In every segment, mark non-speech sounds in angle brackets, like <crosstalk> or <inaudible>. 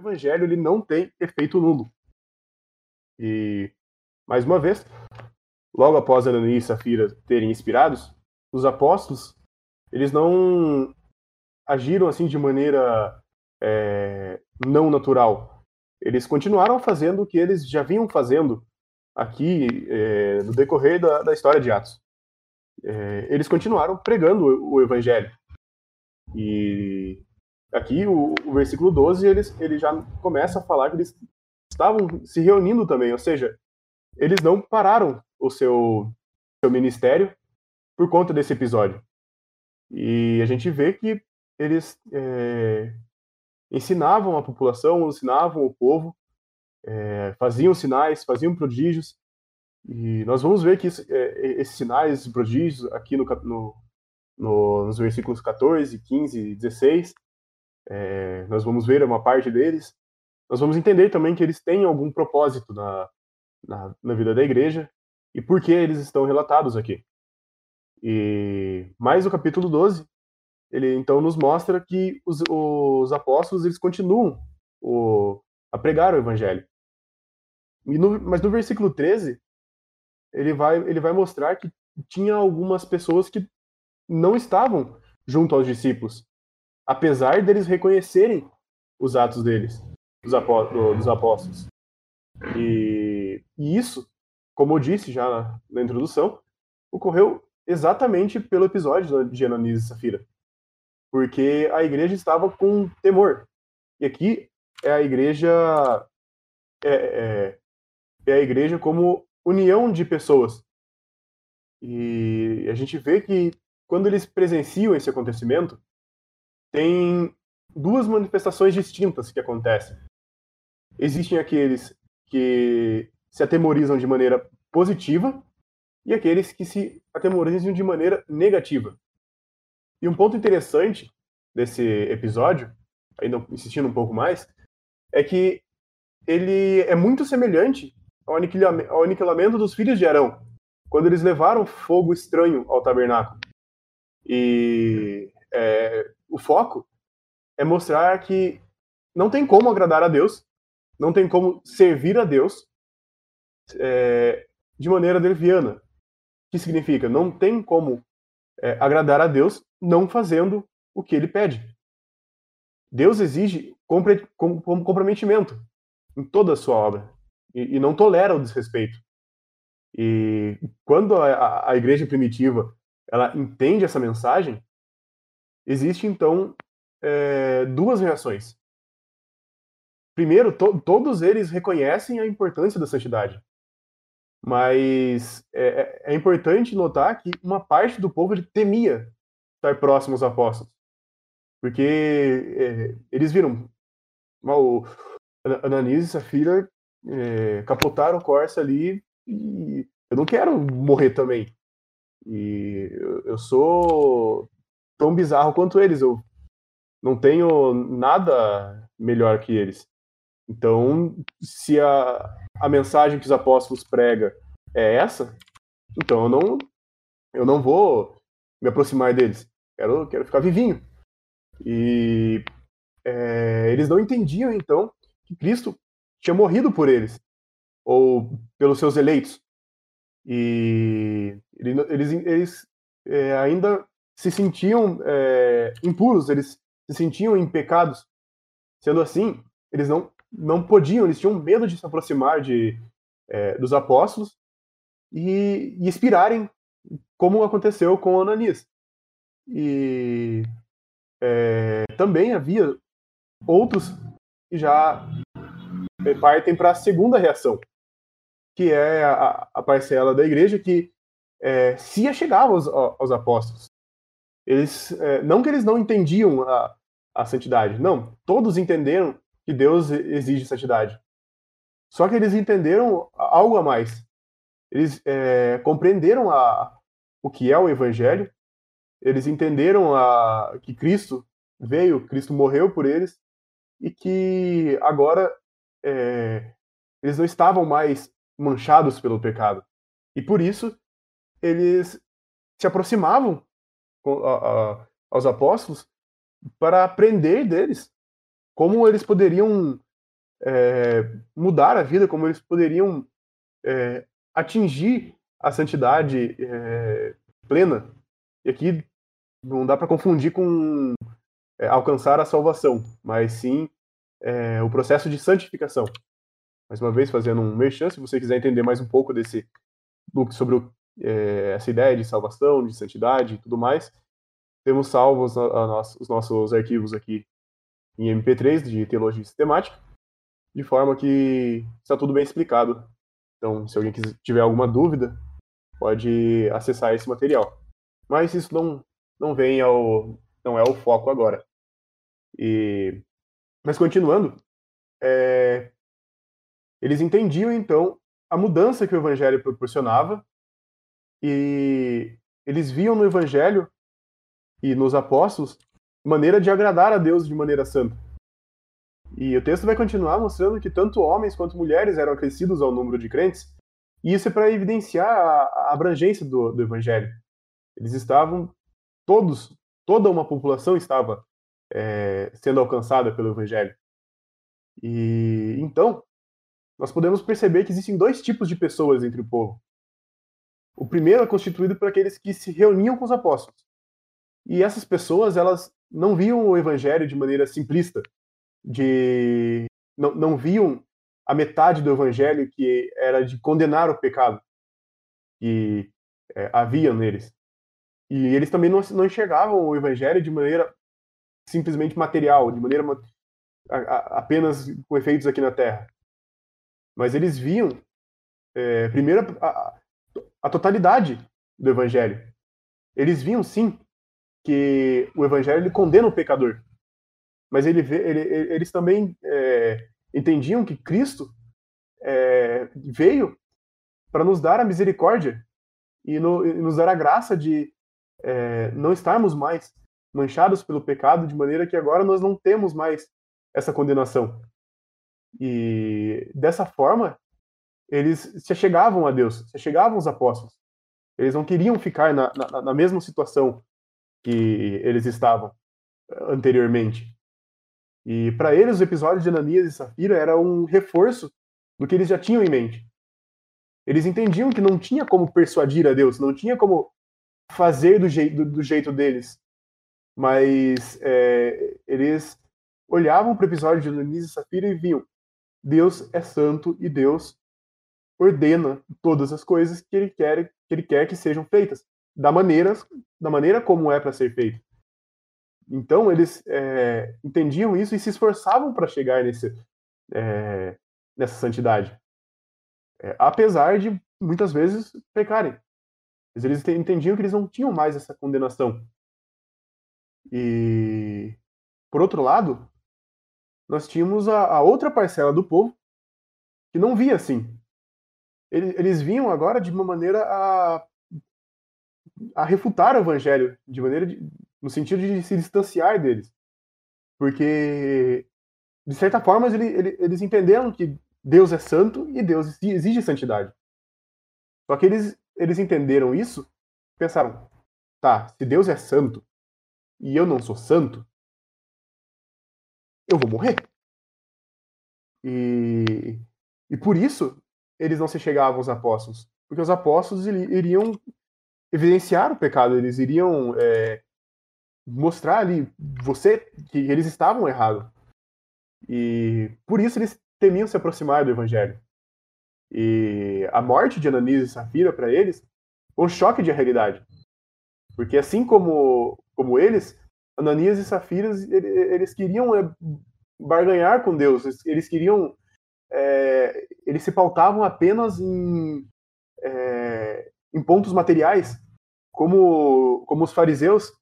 evangelho ele não tem efeito nulo. E, mais uma vez, logo após Ananias e Safira terem inspirados, os apóstolos, eles não agiram assim de maneira é, não natural. Eles continuaram fazendo o que eles já vinham fazendo aqui é, no decorrer da, da, história de Atos. É, eles continuaram pregando o, o evangelho. E aqui o, o versículo 12 eles, ele já começa a falar que eles estavam se reunindo também, ou seja, eles não pararam o seu, seu ministério por conta desse episódio. E a gente vê que eles é, ensinavam a população, ensinavam o povo, é, faziam sinais, faziam prodígios. E nós vamos ver que isso, é, esses sinais, esses prodígios, aqui no, no, no, nos versículos 14, 15 e 16, é, nós vamos ver uma parte deles. Nós vamos entender também que eles têm algum propósito na, na, na vida da igreja e por que eles estão relatados aqui. E mais o capítulo 12, ele então nos mostra que os, os apóstolos eles continuam o, a pregar o evangelho. No, mas no versículo 13, ele vai, ele vai mostrar que tinha algumas pessoas que não estavam junto aos discípulos, apesar deles reconhecerem os atos deles, dos, apó dos apóstolos. E, e, isso, como eu disse já na, na introdução, ocorreu exatamente pelo episódio de Ananias e Safira porque a igreja estava com temor. E aqui é a igreja é, é, é, a igreja como união de pessoas. E a gente vê que quando eles presenciam esse acontecimento, tem duas manifestações distintas que acontecem. Existem aqueles que se atemorizam de maneira positiva e aqueles que se atemorizam de maneira negativa. E um ponto interessante desse episódio, ainda insistindo um pouco mais, é que ele é muito semelhante ao aniquilamento, ao aniquilamento dos filhos de Arão, quando eles levaram fogo estranho ao tabernáculo. E é, o foco é mostrar que não tem como agradar a Deus, não tem como servir a Deus é, de maneira leviana. O que significa? Não tem como é, agradar a Deus não fazendo o que ele pede. Deus exige comprometimento em toda a sua obra e, e não tolera o desrespeito. E quando a, a, igreja primitiva ela entende essa mensagem, existe então é, duas reações. Primeiro, to, todos eles reconhecem a importância da santidade. Mas é, é, é, importante notar que uma parte do povo temia estar próximo aos apóstolos. Porque é, eles viram o Ananias e Safira é, capotaram o Corsa ali e eu não quero morrer também. E eu, eu sou tão bizarro quanto eles, eu não tenho nada melhor que eles. Então, se a, a mensagem que os apóstolos pregam é essa, então eu não, eu não vou me aproximar deles. Quero, quero ficar vivinho. E é, eles não entendiam, então, que Cristo tinha morrido por eles, ou pelos seus eleitos. E eles, eles é, ainda se sentiam é, impuros, eles se sentiam em pecados. Sendo assim, eles não não podiam, eles tinham medo de se aproximar de, é, dos apóstolos e, e inspirarem, como aconteceu com Ananias. E é, também havia outros que já partem para a segunda reação, que é a, a parcela da igreja que é, se achegava aos, aos apóstolos. Eles, é, não que eles não entendiam a, a santidade, não, todos entenderam que Deus exige santidade. Só que eles entenderam algo a mais. Eles é, compreenderam a, o que é o Evangelho, eles entenderam a, que Cristo veio, Cristo morreu por eles, e que agora é, eles não estavam mais manchados pelo pecado. E por isso eles se aproximavam a, a, aos apóstolos para aprender deles como eles poderiam é, mudar a vida, como eles poderiam é, atingir a santidade é, plena. E aqui não dá para confundir com é, alcançar a salvação, mas sim é, o processo de santificação. Mais uma vez, fazendo um merchan, se você quiser entender mais um pouco desse sobre o, é, essa ideia de salvação, de santidade e tudo mais, temos salvos a, a nosso, os nossos arquivos aqui em MP3 de teologia sistemática, de forma que está tudo bem explicado. Então, se alguém quiser, tiver alguma dúvida, pode acessar esse material. Mas isso não, não vem ao não é o foco agora. E mas continuando, é, eles entendiam então a mudança que o evangelho proporcionava e eles viam no evangelho e nos apóstolos maneira de agradar a Deus de maneira santa. E o texto vai continuar mostrando que tanto homens quanto mulheres eram acrescidos ao número de crentes, e isso é para evidenciar a, abrangência do, do evangelho. Eles estavam todos, toda uma população estava é, sendo alcançada pelo evangelho. E então, nós podemos perceber que existem dois tipos de pessoas entre o povo. O primeiro é constituído por aqueles que se reuniam com os apóstolos. E essas pessoas, elas não viam o evangelho de maneira simplista, de não, não viam a metade do evangelho que era de condenar o pecado que é, havia neles. E eles também não, não enxergavam o evangelho de maneira simplesmente material, de maneira a, a, apenas com efeitos aqui na Terra. Mas eles viam, é, primeiro, a, a totalidade do evangelho. Eles viam, sim, que o evangelho ele condena o pecador. Mas ele, ele eles também é, entendiam que Cristo é, veio para nos dar a misericórdia e, no, e, nos dar a graça de é, não estarmos mais manchados pelo pecado, de maneira que agora nós não temos mais essa condenação. E dessa forma, eles se achegavam a Deus, se achegavam aos apóstolos. Eles não queriam ficar na, na, na mesma situação que eles estavam eh, anteriormente. E para eles, o episódio de Ananias e Safira era um reforço do que eles já tinham em mente. Eles entendiam que não tinha como persuadir a Deus, não tinha como fazer do, jeito, do, do jeito deles. Mas é, eles olhavam para o episódio de Ananias e Safira e viam: Deus é santo e Deus ordena todas as coisas que ele quer que, ele quer que sejam feitas da maneira, da maneira como é para ser feito. Então, eles é, entendiam isso e se esforçavam para chegar nesse, é, nessa santidade. É, apesar de, muitas vezes, pecarem. Mas eles entendiam que eles não tinham mais essa condenação. E, por outro lado, nós tínhamos a, a outra parcela do povo que não via assim. Eles, eles vinham agora de uma maneira a a refutar o evangelho de maneira de, no sentido de se distanciar deles. Porque, de certa forma, eles, eles entenderam que Deus é santo e Deus exige santidade. Só que eles, eles entenderam isso pensaram: tá, se Deus é santo e eu não sou santo, eu vou morrer. E, e por isso eles não se chegavam aos apóstolos. Porque os apóstolos iriam evidenciar o pecado, eles iriam é, mostrar ali você que eles estavam errados. E por isso eles temiam se aproximar do evangelho. E a morte de Ananias e Safira para eles foi um choque de realidade. Porque assim como, como eles, Ananias e Safira, eles queriam é, barganhar com Deus, eles queriam. É, eles se pautavam apenas em, é, em pontos materiais, como, como os fariseus,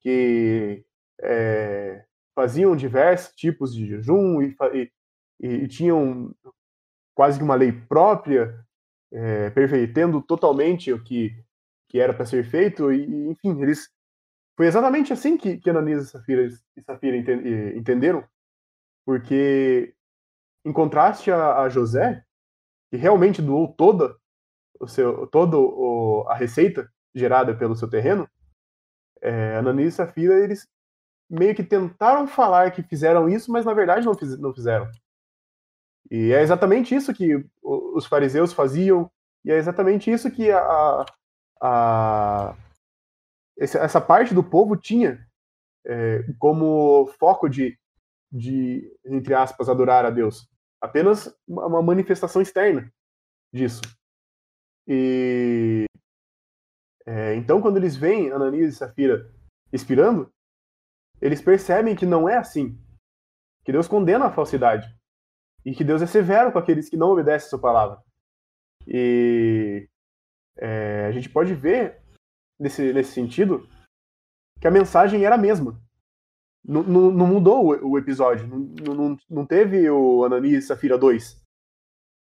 que é, faziam diversos tipos de jejum e, e, e tinham quase que uma lei própria, é, perfeitando totalmente o que, que era para ser feito, e, enfim, eles foi exatamente assim que, que Ananias e Safira, e Safira entenderam, porque em contraste a, a José, que realmente doou toda o seu, toda o, a receita gerada pelo seu terreno, é, Ananias e Safira, eles meio que tentaram falar que fizeram isso, mas na verdade não, fiz, não fizeram. E é exatamente isso que os fariseus faziam, e é exatamente isso que a, a, essa parte do povo tinha é, como foco de, de, entre aspas, adorar a Deus. Apenas uma manifestação externa disso. E é, então, quando eles veem Ananias e Safira expirando, eles percebem que não é assim. Que Deus condena a falsidade. E que Deus é severo com aqueles que não obedecem a sua palavra. E é, a gente pode ver, nesse, nesse sentido, que a mensagem era a mesma. Não, não, não mudou o, o episódio. Não, não, não, teve o Ananias e Safira 2.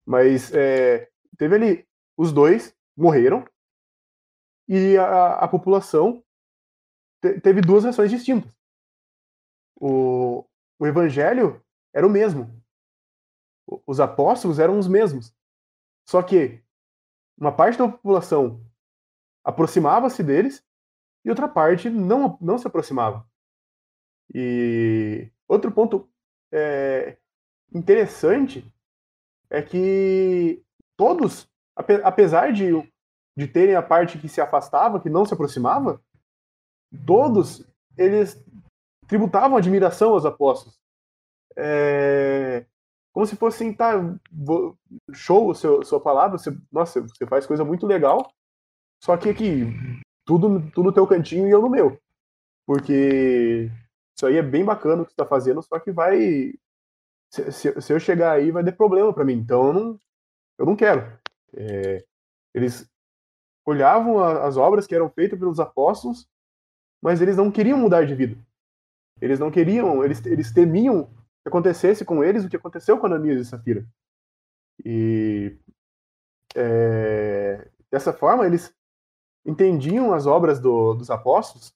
Mas é, teve ali os dois morreram e a, a população te, teve duas reações distintas. O, o evangelho era o mesmo. Os apóstolos eram os mesmos. Só que uma parte da população aproximava-se deles e outra parte não, não se aproximava. E outro ponto é, interessante é que todos, apesar de, de terem a parte que se afastava, que não se aproximava, todos eles tributavam admiração aos apóstolos. É, como se fosse assim, tá, show sua palavra, você, nossa, você faz coisa muito legal, só que aqui, tudo, tudo no teu cantinho e eu no meu. Porque isso aí é bem bacana o que você está fazendo, só que vai. Se, se, se, eu chegar aí, vai ter problema para mim. Então eu não, eu não quero. É, eles olhavam a, as obras que eram feitas pelos apóstolos, mas eles não queriam mudar de vida. Eles não queriam, eles, eles temiam que acontecesse com eles o que aconteceu com Ananias e Safira. E é, dessa forma, eles entendiam as obras do, dos apóstolos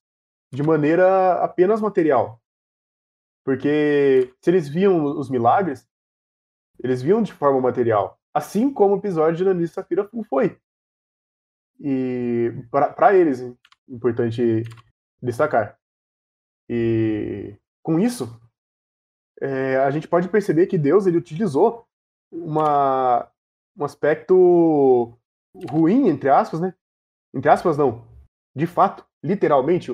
de maneira apenas material. Porque se eles viam os milagres, eles viam de forma material. Assim como o episódio de Ananias e Safira foi. E para eles, importante destacar. E com isso, é, a gente pode perceber que Deus ele utilizou uma, um aspecto ruim, entre aspas, né? Entre aspas, não. De fato, literalmente,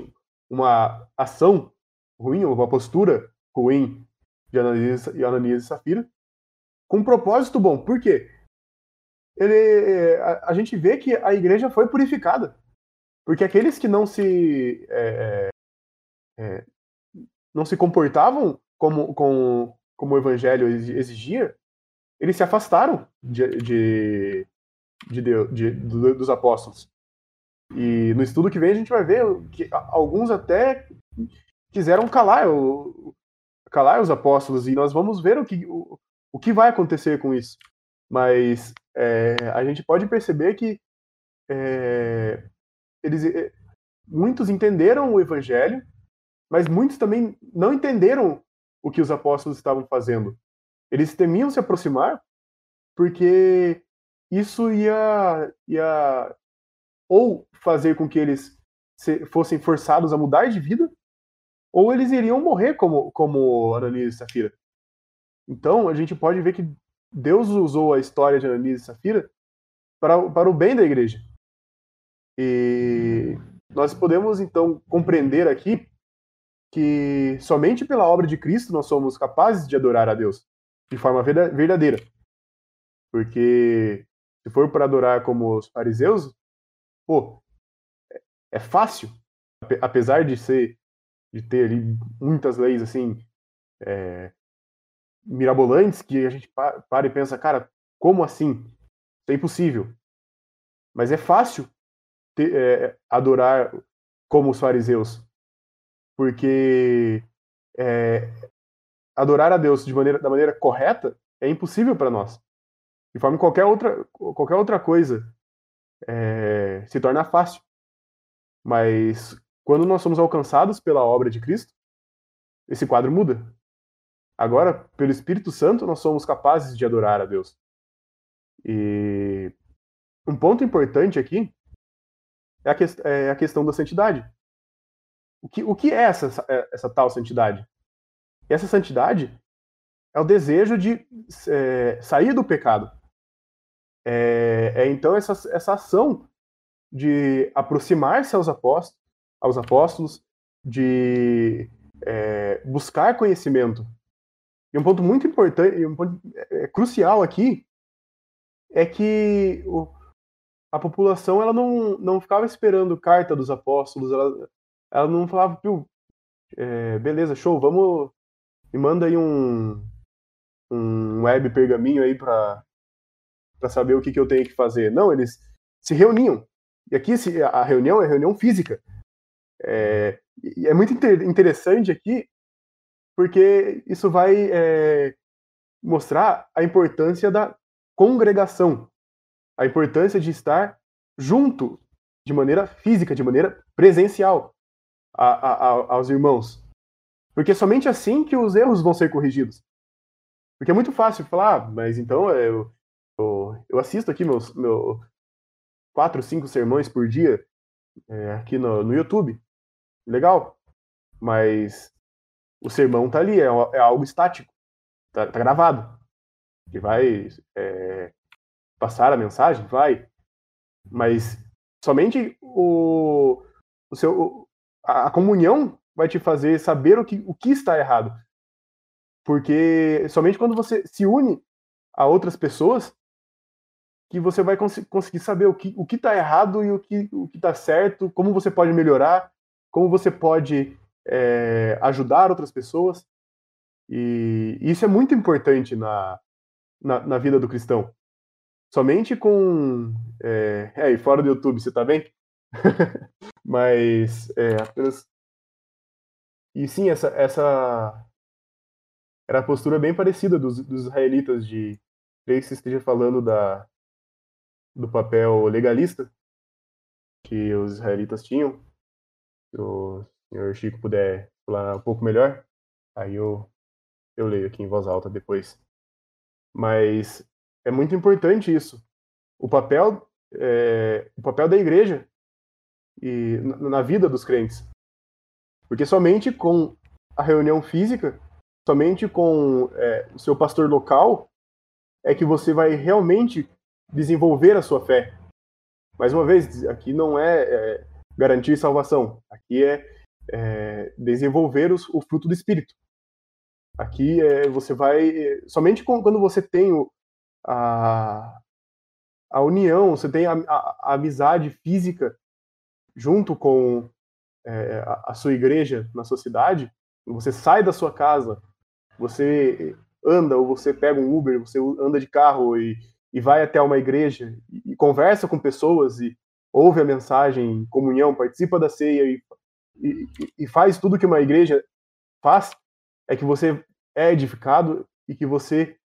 uma ação ruim, uma postura ruim de Ananias, Ananias e Safira, com um propósito bom. Por quê? Ele, a, a, gente vê que a igreja foi purificada. Porque aqueles que não se é, é, não se comportavam como, com, como o evangelho exigia, eles se afastaram de, de, de, de, dos apóstolos. E no estudo que vem a gente vai ver que alguns até quiseram calar, o, calar os apóstolos, e nós vamos ver o que, o, o que vai acontecer com isso. Mas é, a gente pode perceber que é, eles, é, muitos entenderam o evangelho, mas muitos também não entenderam o que os apóstolos estavam fazendo. Eles temiam se aproximar porque isso ia, ia ou fazer com que eles fossem forçados a mudar de vida, ou eles iriam morrer como, como Ananias e Safira. Então, a gente pode ver que Deus usou a história de Ananias e Safira para, para o bem da igreja. E nós podemos, então, compreender aqui que somente pela obra de Cristo nós somos capazes de adorar a Deus de forma verdadeira. Porque se for para adorar como os fariseus, pô, é fácil, apesar de ser de ter ali muitas leis assim é, mirabolantes que a gente para e pensa, cara, como assim? Isso é impossível. Mas é fácil ter, é, adorar como os fariseus, porque é, adorar a Deus de maneira, da maneira correta é impossível para nós. De forma que qualquer outra, qualquer outra coisa é, se torna fácil. Mas quando nós somos alcançados pela obra de Cristo, esse quadro muda. Agora, pelo Espírito Santo, nós somos capazes de adorar a Deus. E um ponto importante aqui é a, que, é a questão da santidade. O que, o que é essa, essa tal santidade? essa santidade é o desejo de é, sair do pecado. É, é, então essa, essa ação de aproximar-se aos apóstolos, aos apóstolos de é, buscar conhecimento. E um ponto muito importante, um ponto é, crucial aqui, é que o, a população ela não, não ficava esperando carta dos apóstolos, ela, ela não falava, é, beleza, show, vamos, me manda aí um, um web pergaminho aí para para saber o que, que eu tenho que fazer. Não, eles se reuniam. E aqui a reunião é reunião física. É, e é muito interessante aqui, porque isso vai é, mostrar a importância da congregação, a importância de estar junto de maneira física, de maneira presencial a, a, a, aos irmãos. Porque é somente assim que os erros vão ser corrigidos. Porque é muito fácil falar, ah, mas então eu, eu, eu assisto aqui meus meu, quatro, cinco sermões por dia é, aqui no, no YouTube. Legal. Mas o sermão tá ali, é, é algo estático. Tá, tá gravado. Que vai é, passar a mensagem? Vai. Mas somente o, o seu, a, a comunhão vai te fazer saber o que, o que está errado. Porque somente quando você se une a outras pessoas que você vai cons conseguir saber o que o está errado e o que o está certo, como você pode melhorar, como você pode é, ajudar outras pessoas. E isso é muito importante na, na, na vida do cristão. Somente com. É, é, e fora do YouTube, você tá bem? <laughs> Mas é, apenas. E sim, essa, essa era a postura bem parecida dos, dos israelitas de. Creio que você esteja falando da, do papel legalista que os israelitas tinham. Se o senhor Chico puder falar um pouco melhor, aí eu, eu leio aqui em voz alta depois. Mas é muito importante isso. O papel, é, o papel da igreja e na vida dos crentes. Porque somente com a reunião física, somente com é, o seu pastor local, é que você vai realmente desenvolver a sua fé. Mais uma vez, aqui não é, é garantir salvação, aqui é, é desenvolver os, o fruto do Espírito. Aqui é, você vai. Somente quando você tem o, a, a união, você tem a, a, a amizade física junto com é, a, a, sua igreja na sua cidade, você sai da sua casa, você anda ou você pega um Uber, você anda de carro e, e vai até uma igreja e, conversa com pessoas e ouve a mensagem, comunhão, participa da ceia e, e, e faz tudo que uma igreja faz, é que você é edificado e que você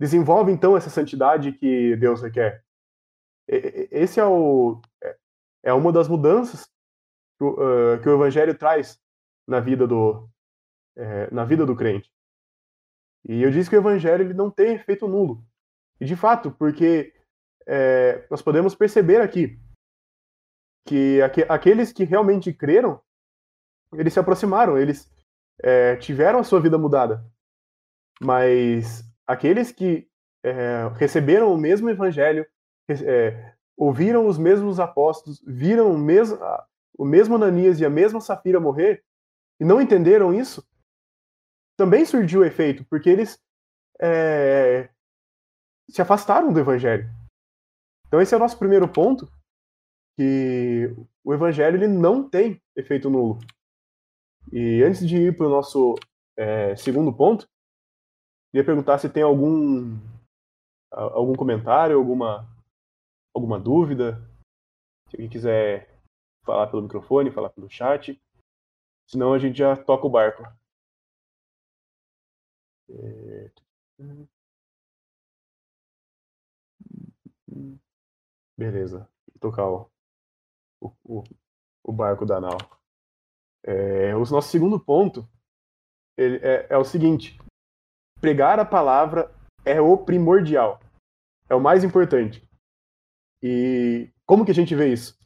desenvolve então essa santidade que Deus requer. Esse é o é, é uma das mudanças que o, uh, que o evangelho traz na vida do é, na vida do crente. E eu disse que o evangelho ele não tem efeito nulo. E de fato, porque é, nós podemos perceber aqui que aqu aqueles que realmente creram, eles se aproximaram, eles é, tiveram a sua vida mudada. Mas aqueles que é, receberam o mesmo evangelho, é, ouviram os mesmos apóstolos, viram o mesmo, o mesmo Ananias e a mesma Safira morrer, e não entenderam isso, também surgiu o efeito, porque eles é, se afastaram do evangelho. Então esse é o nosso primeiro ponto, que o evangelho ele não tem efeito nulo. E antes de ir para o nosso é, segundo ponto, queria perguntar se tem algum algum comentário, alguma alguma dúvida. Se alguém quiser falar pelo microfone, falar pelo chat. Senão a gente já toca o barco. É... Beleza. Tocar o, o, o barco da nau. É, o nosso segundo ponto é, é o seguinte: pregar a palavra é o primordial, é o mais importante. E como que a gente vê isso?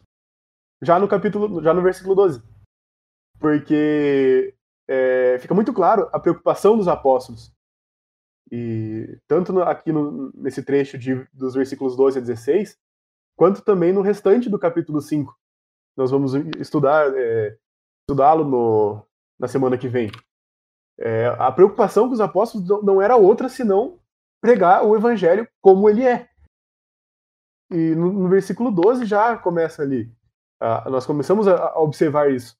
Já no capítulo, já no versículo 12. Porque é, fica muito claro a preocupação dos apóstolos. E tanto no, aqui no, nesse trecho de, dos versículos 12 a 16, quanto também no restante do capítulo 5. Nós vamos estudar é, estudá-lo na semana que vem. É, a preocupação com os apóstolos não, era outra senão pregar o evangelho como ele é. E no, no versículo 12 já começa ali. Nós começamos a, a, observar isso.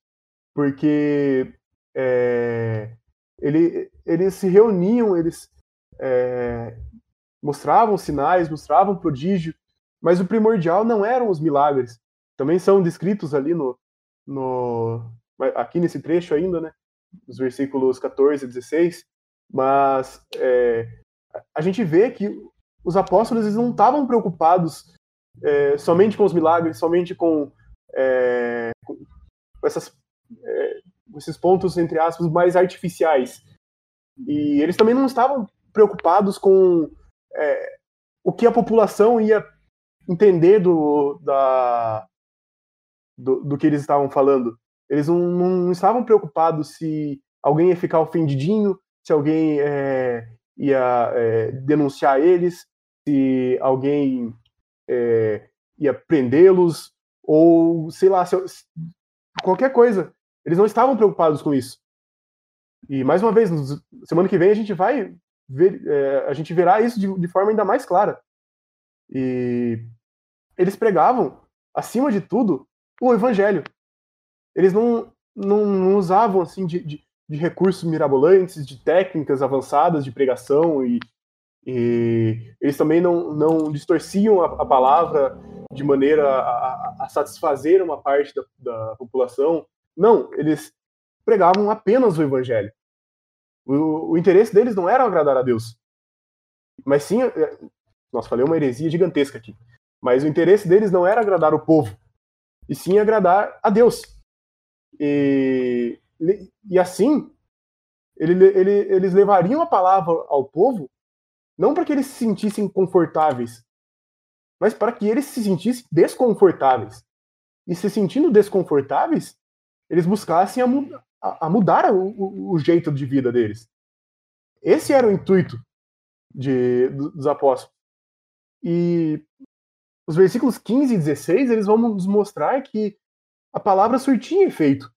Porque é, ele, eles se reuniam, eles é, mostravam sinais, mostravam prodígio, mas o primordial não eram os milagres. Também são descritos ali no, no aqui nesse trecho ainda, né? Os versículos 14 e 16. Mas é, a gente vê que os apóstolos eles não estavam preocupados é, somente com os milagres, somente com, é, com essas, é, esses pontos, entre aspas, mais artificiais. E eles também não estavam preocupados com é, o que a população ia entender do, da, do, do que eles estavam falando. Eles não, não, estavam preocupados se alguém ia ficar ofendidinho, se alguém é, ia é, denunciar eles, se alguém é, ia prendê-los, ou sei lá, se, qualquer coisa. Eles não estavam preocupados com isso. E mais uma vez, semana que vem a gente vai ver, é, a gente verá isso de, de forma ainda mais clara. E eles pregavam, acima de tudo, o evangelho. Eles não, não, não usavam assim de, de, de, recursos mirabolantes, de técnicas avançadas de pregação e, e eles também não, não distorciam a, a palavra de maneira a, a, satisfazer uma parte da, da população. Não, eles pregavam apenas o evangelho. O, o interesse deles não era agradar a Deus, mas sim, é, nossa, falei uma heresia gigantesca aqui. Mas o interesse deles não era agradar o povo, e sim agradar a Deus. E, e assim, ele, ele, eles levariam a palavra ao povo não para que eles se sentissem confortáveis, mas para que eles se sentissem desconfortáveis. E se sentindo desconfortáveis, eles buscassem a, a, mudar o, o, jeito de vida deles. Esse era o intuito de, dos apóstolos. E os versículos 15 e 16, eles vão nos mostrar que a palavra surtia efeito.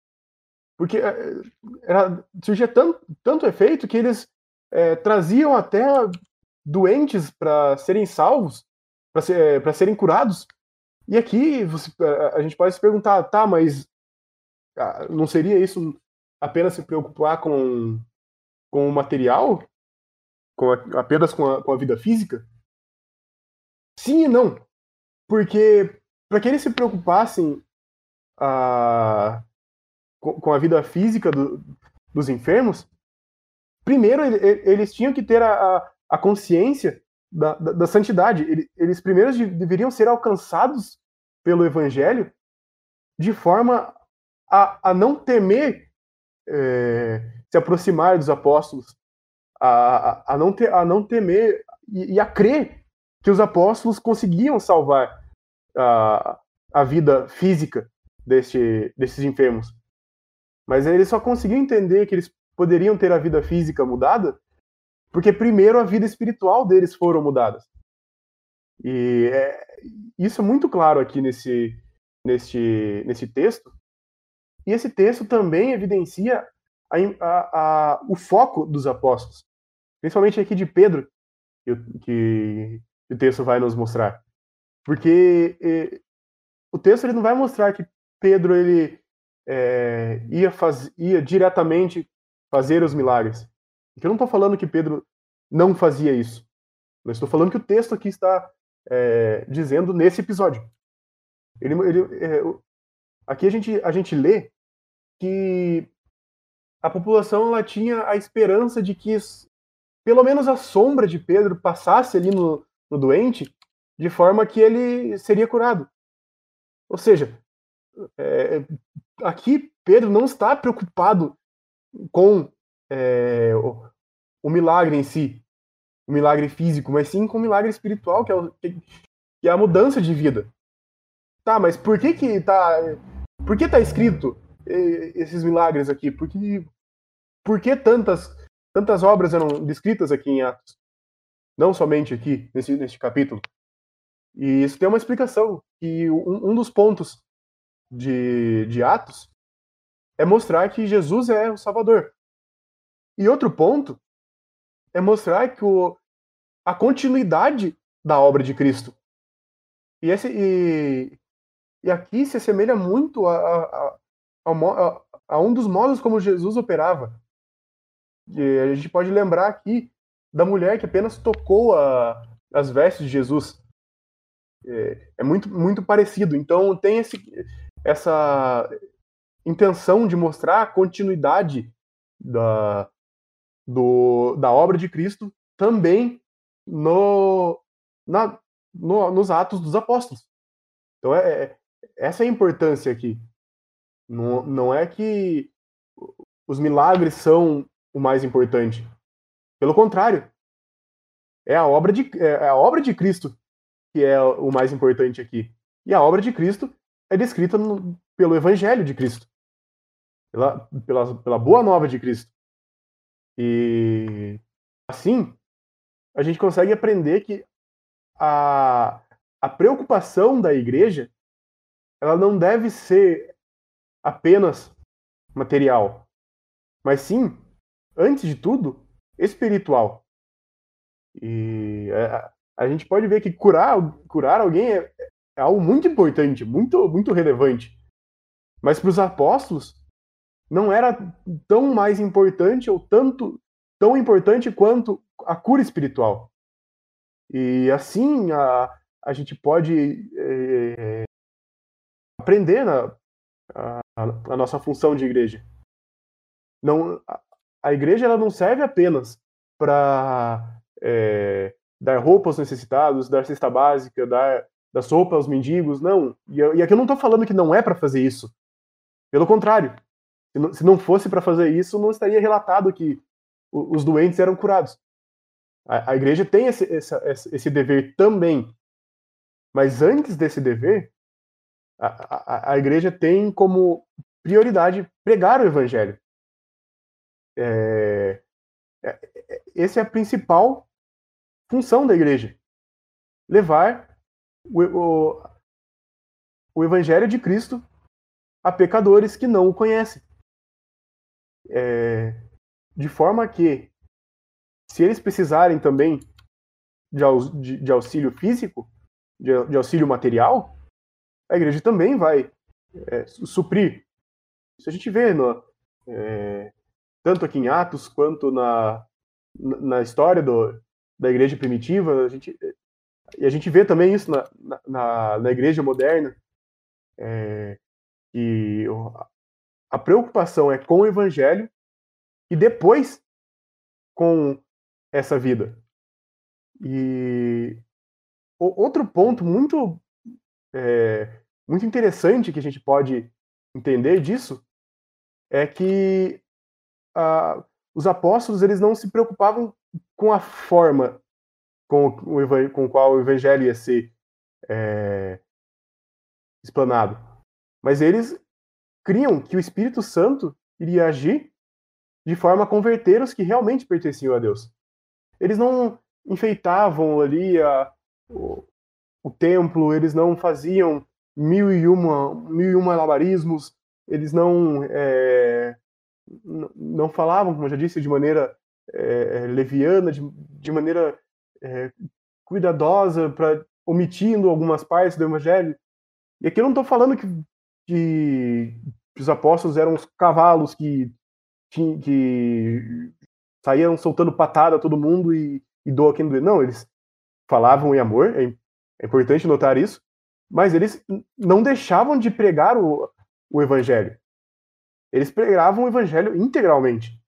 Porque eh, era, surgia tanto, tanto efeito que eles é, traziam até doentes para serem salvos, para ser, eh, serem curados. E aqui você, a gente pode se perguntar, tá, mas ah, não seria isso apenas se preocupar com, com o material? Com a, apenas com a, com a vida física? Sim e não. Porque para que eles se preocupassem a, com, com a vida física do, dos enfermos, primeiro eles tinham que ter a, a consciência da, da, da santidade. Eles primeiro deveriam ser alcançados pelo evangelho de forma a, a não temer é, se aproximar dos apóstolos, a, a, não, te, a não temer e, e, a crer que os apóstolos conseguiam salvar a, a vida física deste, desses enfermos. Mas eles só conseguiam entender que eles poderiam ter a vida física mudada porque primeiro a vida espiritual deles foram mudadas. E é, isso é muito claro aqui nesse, nesse, nesse texto. E esse texto também evidencia a, a, a, o foco dos apóstolos, principalmente aqui de Pedro, que, que o texto vai nos mostrar. Porque e, o texto ele não vai mostrar que Pedro ele é, ia, faz, ia diretamente fazer os milagres. Porque eu não estou falando que Pedro não fazia isso. Mas estou falando que o texto aqui está é, dizendo nesse episódio. Ele, ele, é, aqui a gente, a gente lê que a população ela tinha a esperança de que pelo menos a sombra de Pedro passasse ali no, no doente de forma que ele seria curado. Ou seja, é, aqui Pedro não está preocupado com é, o, o, milagre em si, o milagre físico, mas sim com o milagre espiritual, que é, o, que é a mudança de vida. Tá, mas por que que tá, por que tá escrito esses milagres aqui? Por que, por que tantas, tantas obras eram descritas aqui em Atos? não somente aqui, nesse, nesse capítulo. E isso tem uma explicação, que um, um dos pontos de, de Atos é mostrar que Jesus é o Salvador. E outro ponto é mostrar que o, a continuidade da obra de Cristo. E, esse, e, e aqui se assemelha muito a, a, a, a, um dos modos como Jesus operava. E a gente pode lembrar aqui da mulher que apenas tocou a, as vestes de Jesus. É, é, muito, muito parecido. Então tem esse, essa intenção de mostrar a continuidade da, do, da obra de Cristo também no, na, no, nos atos dos apóstolos. Então, é, é, essa é a importância aqui. Não, não é que os milagres são o mais importante. Pelo contrário, é a obra de, é a obra de Cristo que é o mais importante aqui. E a obra de Cristo é descrita no, pelo Evangelho de Cristo, pela, pela, pela boa nova de Cristo. E assim, a gente consegue aprender que a, a preocupação da igreja ela não deve ser apenas material, mas sim, antes de tudo, espiritual. E a, a gente pode ver que curar, curar alguém é, é algo muito importante, muito, muito relevante. Mas para os apóstolos, não era tão mais importante ou tanto tão importante quanto a cura espiritual. E assim a, a gente pode é, aprender na, a, a, nossa função de igreja. Não, a, a igreja ela não serve apenas para é, dar roupa aos necessitados, dar cesta básica, dar, dar sopa aos mendigos, não. E, e aqui eu não estou falando que não é para fazer isso. Pelo contrário, se não, se não fosse para fazer isso, não estaria relatado que os doentes eram curados. A, a igreja tem esse, esse dever também. Mas antes desse dever, a, a, a igreja tem como prioridade pregar o evangelho. É, é, é, essa é a principal função da igreja. Levar o, o, o evangelho de Cristo a pecadores que não o conhecem. É, de forma que se eles precisarem também de, de, de auxílio físico, de, de, auxílio material, a igreja também vai é, suprir. Isso a gente vê no, é, tanto aqui em Atos quanto na, na história do, da igreja primitiva. A gente, e a gente vê também isso na, na, na igreja moderna. É, e a preocupação é com o evangelho e depois com essa vida. E outro ponto muito é, muito interessante que a gente pode entender disso é que os apóstolos eles não se preocupavam com a forma com o com qual o evangelho ia ser é, explanado, mas eles criam que o Espírito Santo iria agir de forma a converter os que realmente pertenciam a Deus. Eles não enfeitavam ali a, o, o, templo, eles não faziam mil e uma, mil e uma labarismos, eles não, é, não falavam, como eu já disse, de maneira é, leviana, de, de maneira é, cuidadosa, para omitindo algumas partes do evangelho. E aqui eu não estou falando que, que, os apóstolos eram os cavalos que, que saíam soltando patada a todo mundo e, e doa quem doer. Não, eles falavam em amor, é, é, importante notar isso, mas eles não deixavam de pregar o, o evangelho. Eles pregavam o evangelho integralmente.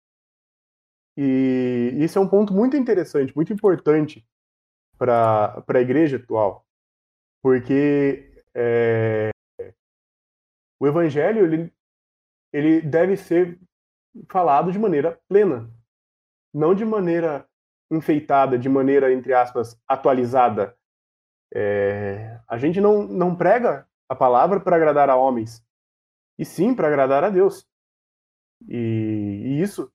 E isso é um ponto muito interessante, muito importante para a igreja atual, porque é, o evangelho ele, ele deve ser falado de maneira plena, não de maneira enfeitada, de maneira, entre aspas, atualizada. É, a gente não, não prega a palavra para agradar a homens, e sim para agradar a Deus. E, e, isso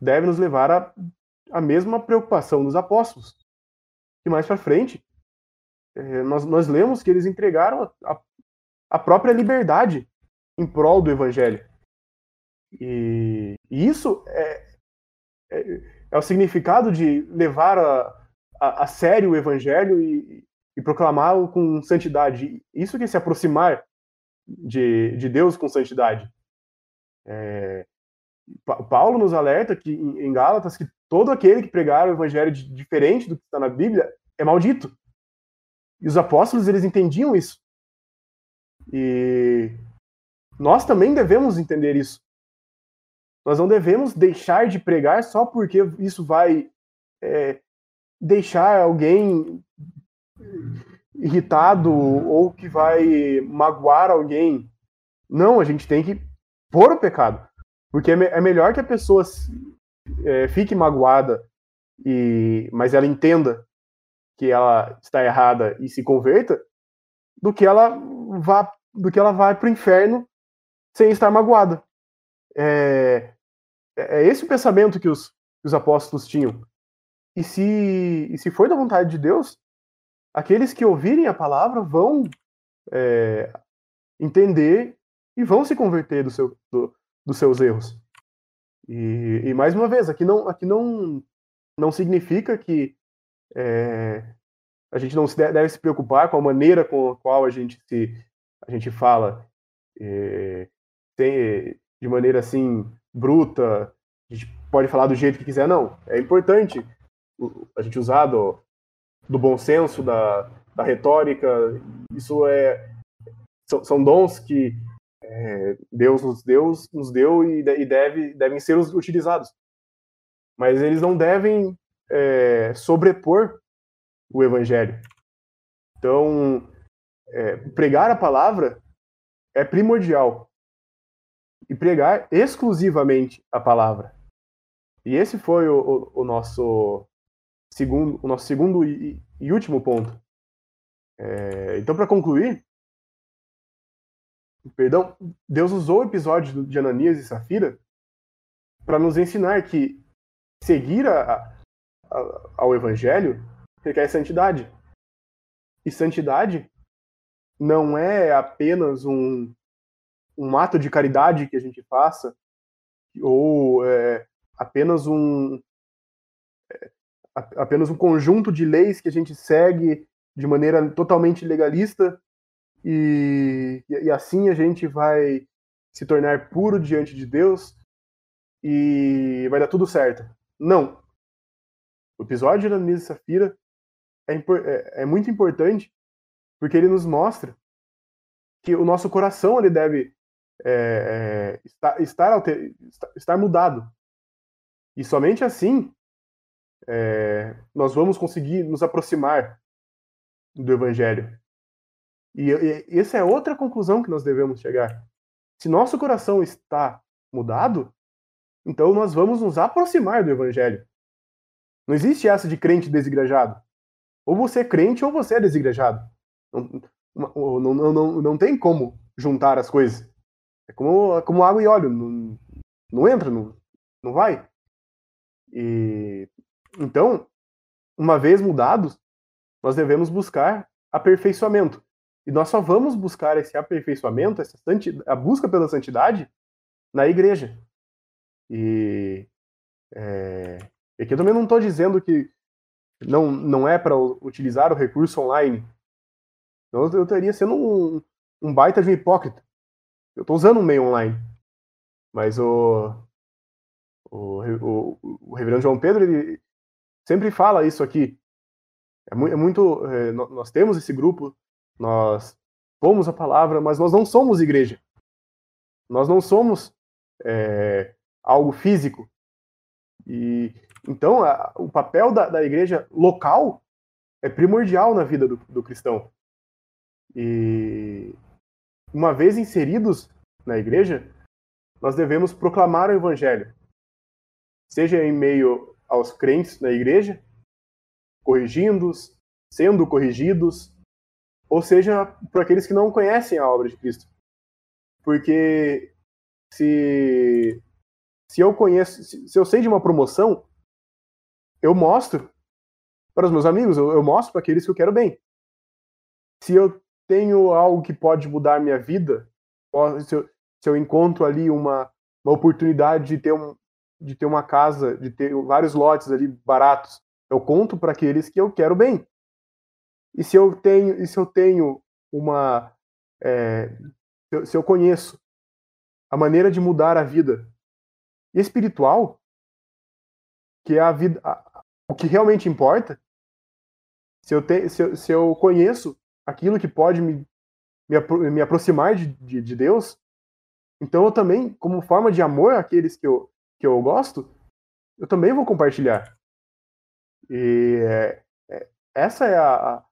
deve nos levar a, a mesma preocupação dos apóstolos. que mais para frente é, nós, nós lemos que eles entregaram a, a própria liberdade em prol do evangelho. E, e isso é, é, é, o significado de levar a, a, a sério o evangelho e, e proclamá-lo com santidade. Isso que é se aproximar de, de Deus com santidade. É, Paulo nos alerta que em Gálatas que todo aquele que pregar o evangelho diferente do que está na Bíblia é maldito. E os apóstolos eles entendiam isso. E nós também devemos entender isso. Nós não devemos deixar de pregar só porque isso vai é, deixar alguém irritado ou que vai magoar alguém. Não, a gente tem que pôr o pecado. Porque é, é melhor que a pessoa é, fique magoada, e, mas ela entenda que ela está errada e se converta, do que ela vá, do que ela vai para o inferno sem estar magoada. É, é esse o pensamento que os, que os apóstolos tinham. E se, e se for da vontade de Deus, aqueles que ouvirem a palavra vão é, entender e vão se converter do seu, do, dos seus erros. E, e, mais uma vez, aqui não, aqui não, não significa que é, a gente não se deve, deve, se preocupar com a maneira com a qual a gente se a gente fala é, tem, de maneira assim bruta, a gente pode falar do jeito que quiser, não. É importante a gente usar do, do bom senso, da, da retórica, isso é são, são dons que é, Deus nos deu, nos deu e, e deve, devem ser utilizados. Mas eles não devem é, sobrepor o evangelho. Então, é, pregar a palavra é primordial. E pregar exclusivamente a palavra. E esse foi o, o, o nosso segundo, o nosso segundo e, e último ponto. É, então, para concluir, perdão, Deus usou o episódio de Ananias e Safira para nos ensinar que seguir a, a, ao Evangelho requer santidade. E santidade não é apenas um, um ato de caridade que a gente faça, ou é, apenas um apenas um conjunto de leis que a gente segue de maneira totalmente legalista e, e assim a gente vai se tornar puro diante de Deus e vai dar tudo certo. Não. O episódio de Ananias e Safira é, é, é, muito importante porque ele nos mostra que o nosso coração ele deve é, é estar, estar, alter, estar mudado. E somente assim é, nós vamos conseguir nos aproximar do Evangelho. E, e essa é outra conclusão que nós devemos chegar. Se nosso coração está mudado, então nós vamos nos aproximar do Evangelho. Não existe essa de crente desigrejado. Ou você é crente ou você é desigrejado. Não, não, não, não, não tem como juntar as coisas. É como, é como água e óleo. Não, não entra, não, não vai. E então, uma vez mudados, nós devemos buscar aperfeiçoamento. E nós só vamos buscar esse aperfeiçoamento, essa a busca pela santidade, na igreja. E é, aqui eu também não estou dizendo que não, não é para utilizar o recurso online. Então eu estaria sendo um, um baita de um hipócrita. Eu estou usando um meio online. Mas o, o, o, o reverendo João Pedro, ele sempre fala isso aqui. É, mu é muito. É, nós temos esse grupo nós pomos a palavra, mas nós não somos igreja. Nós não somos é, algo físico. E então a, o papel da, da, igreja local é primordial na vida do, do cristão. E uma vez inseridos na igreja, nós devemos proclamar o evangelho, seja em meio aos crentes na igreja, corrigindo-os, sendo corrigidos, ou seja para aqueles que não conhecem a obra de Cristo. Porque se, se eu conheço, se, eu sei de uma promoção, eu mostro para os meus amigos, eu, eu mostro para aqueles que eu quero bem. Se eu tenho algo que pode mudar minha vida, se eu, se eu encontro ali uma, uma oportunidade de ter, um, de ter uma casa, de ter vários lotes ali baratos, eu conto para aqueles que eu quero bem. E se eu tenho, e se eu tenho uma, é, se, eu, conheço a maneira de mudar a vida espiritual, que é a vida, a, o que realmente importa, se eu, te, se, eu, se eu conheço aquilo que pode me, me, me aproximar de, de, de, Deus, então eu também, como forma de amor àqueles que eu, que eu gosto, eu também vou compartilhar. E é, é, essa é a, a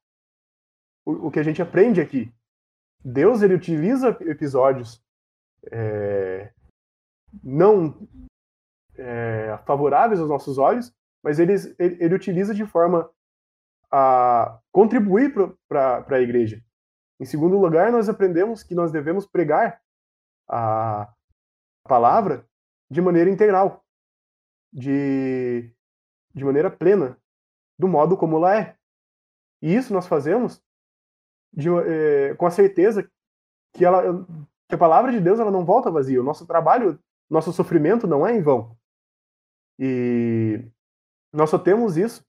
o, o, que a gente aprende aqui. Deus ele utiliza episódios é, não é, favoráveis aos nossos olhos, mas ele, ele, ele utiliza de forma a contribuir para a igreja. Em segundo lugar, nós aprendemos que nós devemos pregar a palavra de maneira integral, de, de maneira plena, do modo como ela é. E isso nós fazemos de, é, com a certeza que, ela, que a palavra de Deus ela não volta vazia. O nosso trabalho, nosso sofrimento não é em vão. E nós só temos isso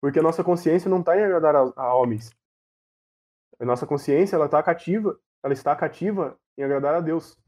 porque a nossa consciência não está em agradar a, a, homens. A nossa consciência ela está cativa, ela está cativa em agradar a Deus.